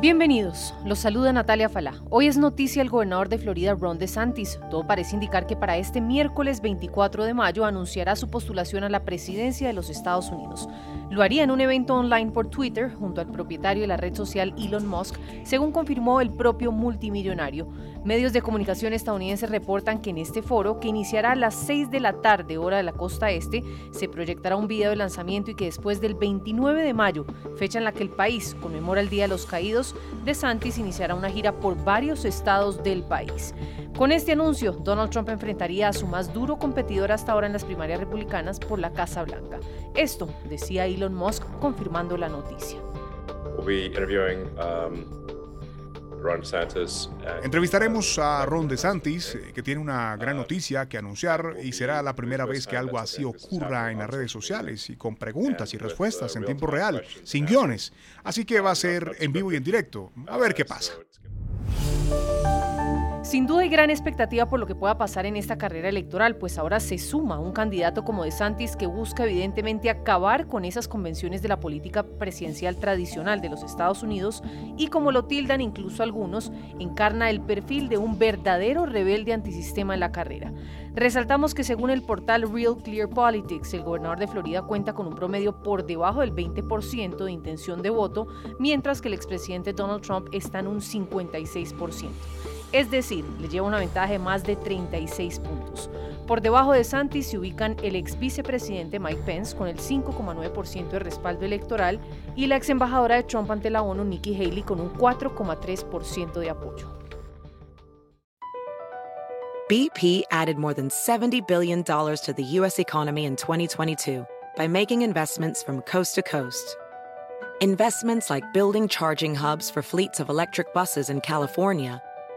Bienvenidos, los saluda Natalia Falá. Hoy es noticia el gobernador de Florida, Ron DeSantis. Todo parece indicar que para este miércoles 24 de mayo anunciará su postulación a la presidencia de los Estados Unidos. Lo haría en un evento online por Twitter junto al propietario de la red social Elon Musk, según confirmó el propio multimillonario. Medios de comunicación estadounidenses reportan que en este foro, que iniciará a las 6 de la tarde hora de la costa este, se proyectará un video de lanzamiento y que después del 29 de mayo, fecha en la que el país conmemora el Día de los Caídos, de Santis iniciará una gira por varios estados del país. Con este anuncio, Donald Trump enfrentaría a su más duro competidor hasta ahora en las primarias republicanas por la Casa Blanca. Esto decía Elon Musk confirmando la noticia. Entrevistaremos a Ron DeSantis, eh, que tiene una gran noticia que anunciar y será la primera vez que algo así ocurra en las redes sociales y con preguntas y respuestas en tiempo real, sin guiones. Así que va a ser en vivo y en directo. A ver qué pasa. Sin duda hay gran expectativa por lo que pueda pasar en esta carrera electoral, pues ahora se suma un candidato como De Santis que busca evidentemente acabar con esas convenciones de la política presidencial tradicional de los Estados Unidos y como lo tildan incluso algunos, encarna el perfil de un verdadero rebelde antisistema en la carrera. Resaltamos que según el portal Real Clear Politics, el gobernador de Florida cuenta con un promedio por debajo del 20% de intención de voto, mientras que el expresidente Donald Trump está en un 56%. Es decir, le lleva una ventaja de más de 36 puntos. Por debajo de Santis se ubican el ex vicepresidente Mike Pence con el 5,9% de respaldo electoral y la ex embajadora de Trump ante la ONU Nikki Haley con un 4,3% de apoyo. BP added more than 70 billion to the US economy in 2022 by making investments from coast to coast. Investments like building charging hubs for fleets of electric buses in California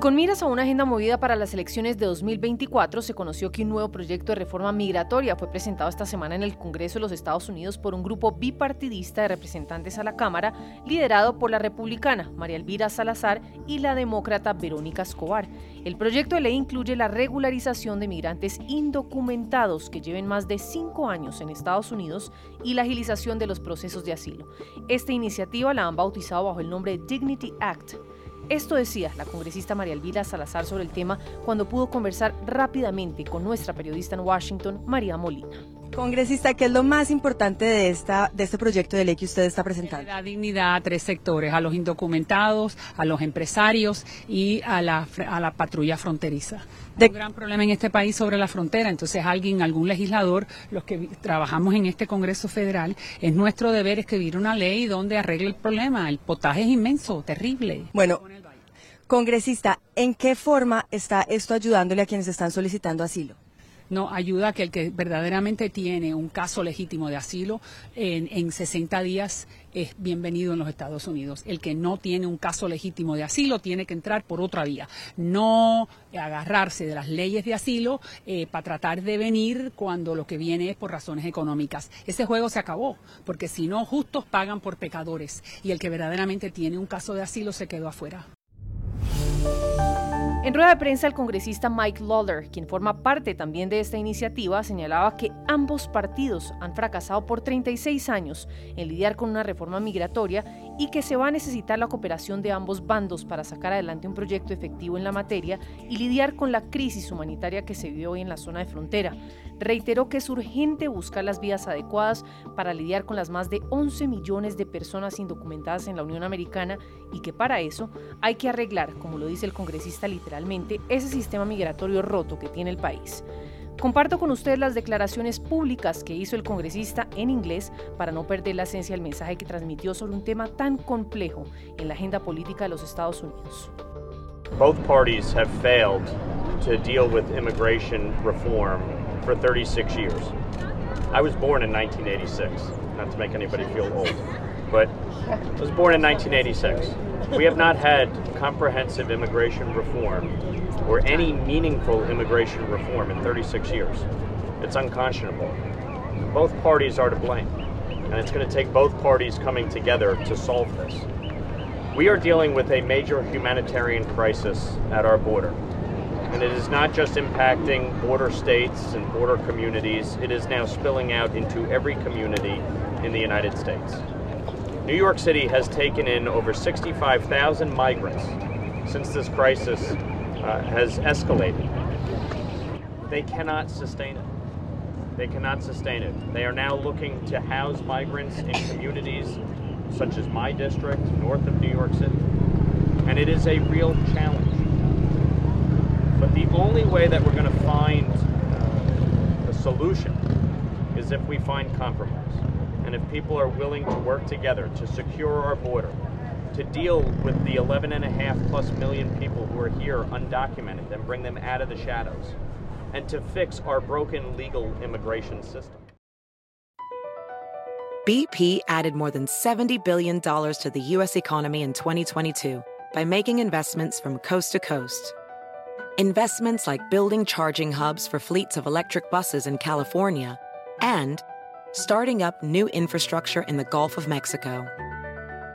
Con miras a una agenda movida para las elecciones de 2024, se conoció que un nuevo proyecto de reforma migratoria fue presentado esta semana en el Congreso de los Estados Unidos por un grupo bipartidista de representantes a la Cámara, liderado por la republicana María Elvira Salazar y la demócrata Verónica Escobar. El proyecto de ley incluye la regularización de migrantes indocumentados que lleven más de cinco años en Estados Unidos y la agilización de los procesos de asilo. Esta iniciativa la han bautizado bajo el nombre Dignity Act. Esto decía la congresista María Elvira Salazar sobre el tema cuando pudo conversar rápidamente con nuestra periodista en Washington, María Molina. Congresista, ¿qué es lo más importante de, esta, de este proyecto de ley que usted está presentando? La dignidad a tres sectores, a los indocumentados, a los empresarios y a la, a la patrulla fronteriza. Hay un gran problema en este país sobre la frontera, entonces alguien, algún legislador, los que trabajamos en este Congreso Federal, es nuestro deber escribir una ley donde arregle el problema. El potaje es inmenso, terrible. Bueno, Congresista, ¿en qué forma está esto ayudándole a quienes están solicitando asilo? No ayuda a que el que verdaderamente tiene un caso legítimo de asilo en, en 60 días es bienvenido en los Estados Unidos. El que no tiene un caso legítimo de asilo tiene que entrar por otra vía. No agarrarse de las leyes de asilo eh, para tratar de venir cuando lo que viene es por razones económicas. Ese juego se acabó, porque si no, justos pagan por pecadores y el que verdaderamente tiene un caso de asilo se quedó afuera. En rueda de prensa, el congresista Mike Lawler, quien forma parte también de esta iniciativa, señalaba que ambos partidos han fracasado por 36 años en lidiar con una reforma migratoria y que se va a necesitar la cooperación de ambos bandos para sacar adelante un proyecto efectivo en la materia y lidiar con la crisis humanitaria que se vive hoy en la zona de frontera. Reiteró que es urgente buscar las vías adecuadas para lidiar con las más de 11 millones de personas indocumentadas en la Unión Americana y que para eso hay que arreglar, como lo dice el congresista literalmente, ese sistema migratorio roto que tiene el país. Comparto con ustedes las declaraciones públicas que hizo el congresista en inglés para no perder la esencia del mensaje que transmitió sobre un tema tan complejo en la agenda política de los Estados Unidos. Both parties have failed to deal with immigration reform for 36 years. I was born in 1986, not to make anybody feel old, but I was born in 1986. We have not had comprehensive immigration reform or any meaningful immigration reform in 36 years. It's unconscionable. both parties are to blame. And it's going to take both parties coming together to solve this. We are dealing with a major humanitarian crisis at our border. And it is not just impacting border states and border communities, it is now spilling out into every community in the United States. New York City has taken in over 65,000 migrants since this crisis uh, has escalated. They cannot sustain it. They cannot sustain it. They are now looking to house migrants in communities such as my district, north of New York City. And it is a real challenge. But the only way that we're going to find uh, a solution is if we find compromise. And if people are willing to work together to secure our border, to deal with the 11 and a half plus million people who are here undocumented and bring them out of the shadows, and to fix our broken legal immigration system. BP added more than $70 billion to the U.S. economy in 2022 by making investments from coast to coast. Investments like building charging hubs for fleets of electric buses in California and starting up new infrastructure in the Gulf of Mexico.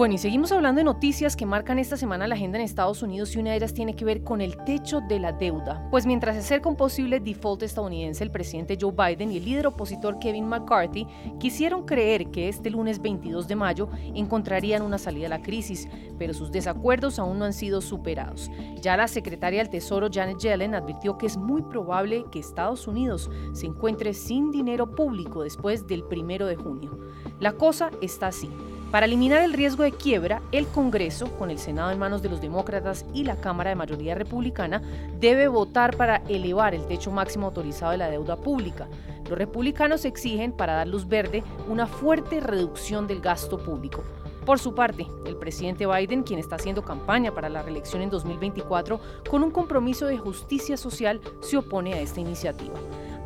Bueno, y seguimos hablando de noticias que marcan esta semana la agenda en Estados Unidos y una de ellas tiene que ver con el techo de la deuda. Pues mientras se acerca un posible default estadounidense, el presidente Joe Biden y el líder opositor Kevin McCarthy quisieron creer que este lunes 22 de mayo encontrarían una salida a la crisis, pero sus desacuerdos aún no han sido superados. Ya la secretaria del Tesoro Janet Yellen advirtió que es muy probable que Estados Unidos se encuentre sin dinero público después del primero de junio. La cosa está así. Para eliminar el riesgo de quiebra, el Congreso, con el Senado en manos de los demócratas y la Cámara de mayoría republicana, debe votar para elevar el techo máximo autorizado de la deuda pública. Los republicanos exigen, para dar luz verde, una fuerte reducción del gasto público. Por su parte, el presidente Biden, quien está haciendo campaña para la reelección en 2024 con un compromiso de justicia social, se opone a esta iniciativa.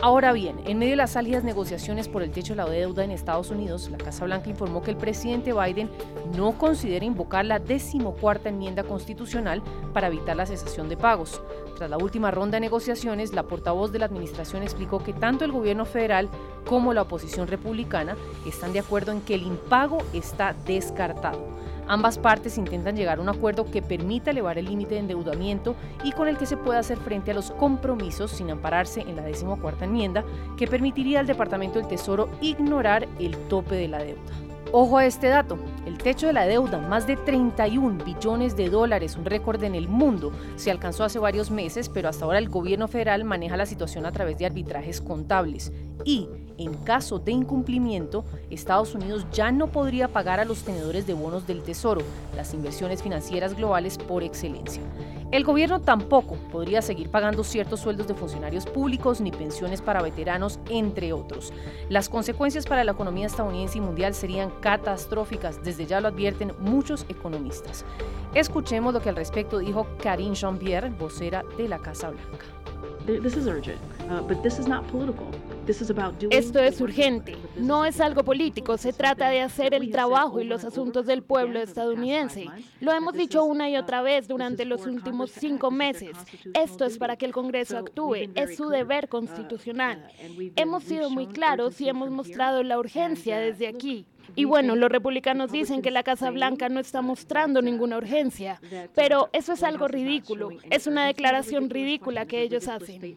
Ahora bien, en medio de las salidas negociaciones por el techo de la deuda en Estados Unidos, la Casa Blanca informó que el presidente Biden no considera invocar la decimocuarta enmienda constitucional para evitar la cesación de pagos. Tras la última ronda de negociaciones, la portavoz de la administración explicó que tanto el gobierno federal como la oposición republicana están de acuerdo en que el impago está descartado. Ambas partes intentan llegar a un acuerdo que permita elevar el límite de endeudamiento y con el que se pueda hacer frente a los compromisos sin ampararse en la decimocuarta enmienda que permitiría al Departamento del Tesoro ignorar el tope de la deuda. Ojo a este dato, el techo de la deuda, más de 31 billones de dólares, un récord en el mundo, se alcanzó hace varios meses, pero hasta ahora el gobierno federal maneja la situación a través de arbitrajes contables. Y, en caso de incumplimiento, Estados Unidos ya no podría pagar a los tenedores de bonos del Tesoro, las inversiones financieras globales por excelencia. El gobierno tampoco podría seguir pagando ciertos sueldos de funcionarios públicos ni pensiones para veteranos, entre otros. Las consecuencias para la economía estadounidense y mundial serían catastróficas, desde ya lo advierten muchos economistas. Escuchemos lo que al respecto dijo Karine Jean-Pierre, vocera de la Casa Blanca. Esto es urgente, no es algo político, se trata de hacer el trabajo y los asuntos del pueblo estadounidense. Lo hemos dicho una y otra vez durante los últimos cinco meses. Esto es para que el Congreso actúe, es su deber constitucional. Hemos sido muy claros y hemos mostrado la urgencia desde aquí. Y bueno, los republicanos dicen que la Casa Blanca no está mostrando ninguna urgencia, pero eso es algo ridículo. Es una declaración ridícula que ellos hacen.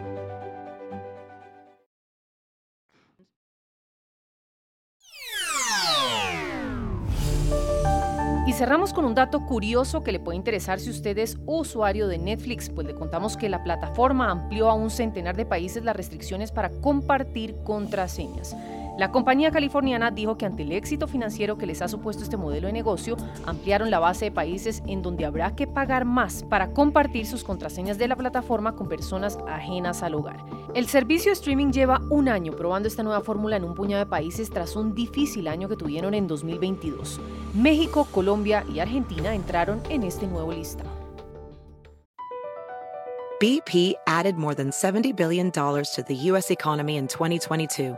Cerramos con un dato curioso que le puede interesar si usted es usuario de Netflix, pues le contamos que la plataforma amplió a un centenar de países las restricciones para compartir contraseñas. La compañía californiana dijo que ante el éxito financiero que les ha supuesto este modelo de negocio, ampliaron la base de países en donde habrá que pagar más para compartir sus contraseñas de la plataforma con personas ajenas al hogar. El servicio streaming lleva un año probando esta nueva fórmula en un puñado de países tras un difícil año que tuvieron en 2022. México, Colombia y Argentina entraron en este nuevo listado. BP added more than $70 billion to the U.S. economy in 2022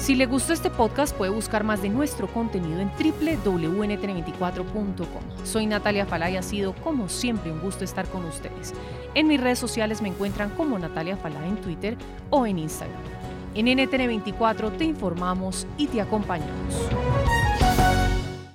Si le gustó este podcast, puede buscar más de nuestro contenido en www.nt24.com. Soy Natalia Falay, ha sido como siempre un gusto estar con ustedes. En mis redes sociales me encuentran como Natalia Falay en Twitter o en Instagram. En NTN24 te informamos y te acompañamos.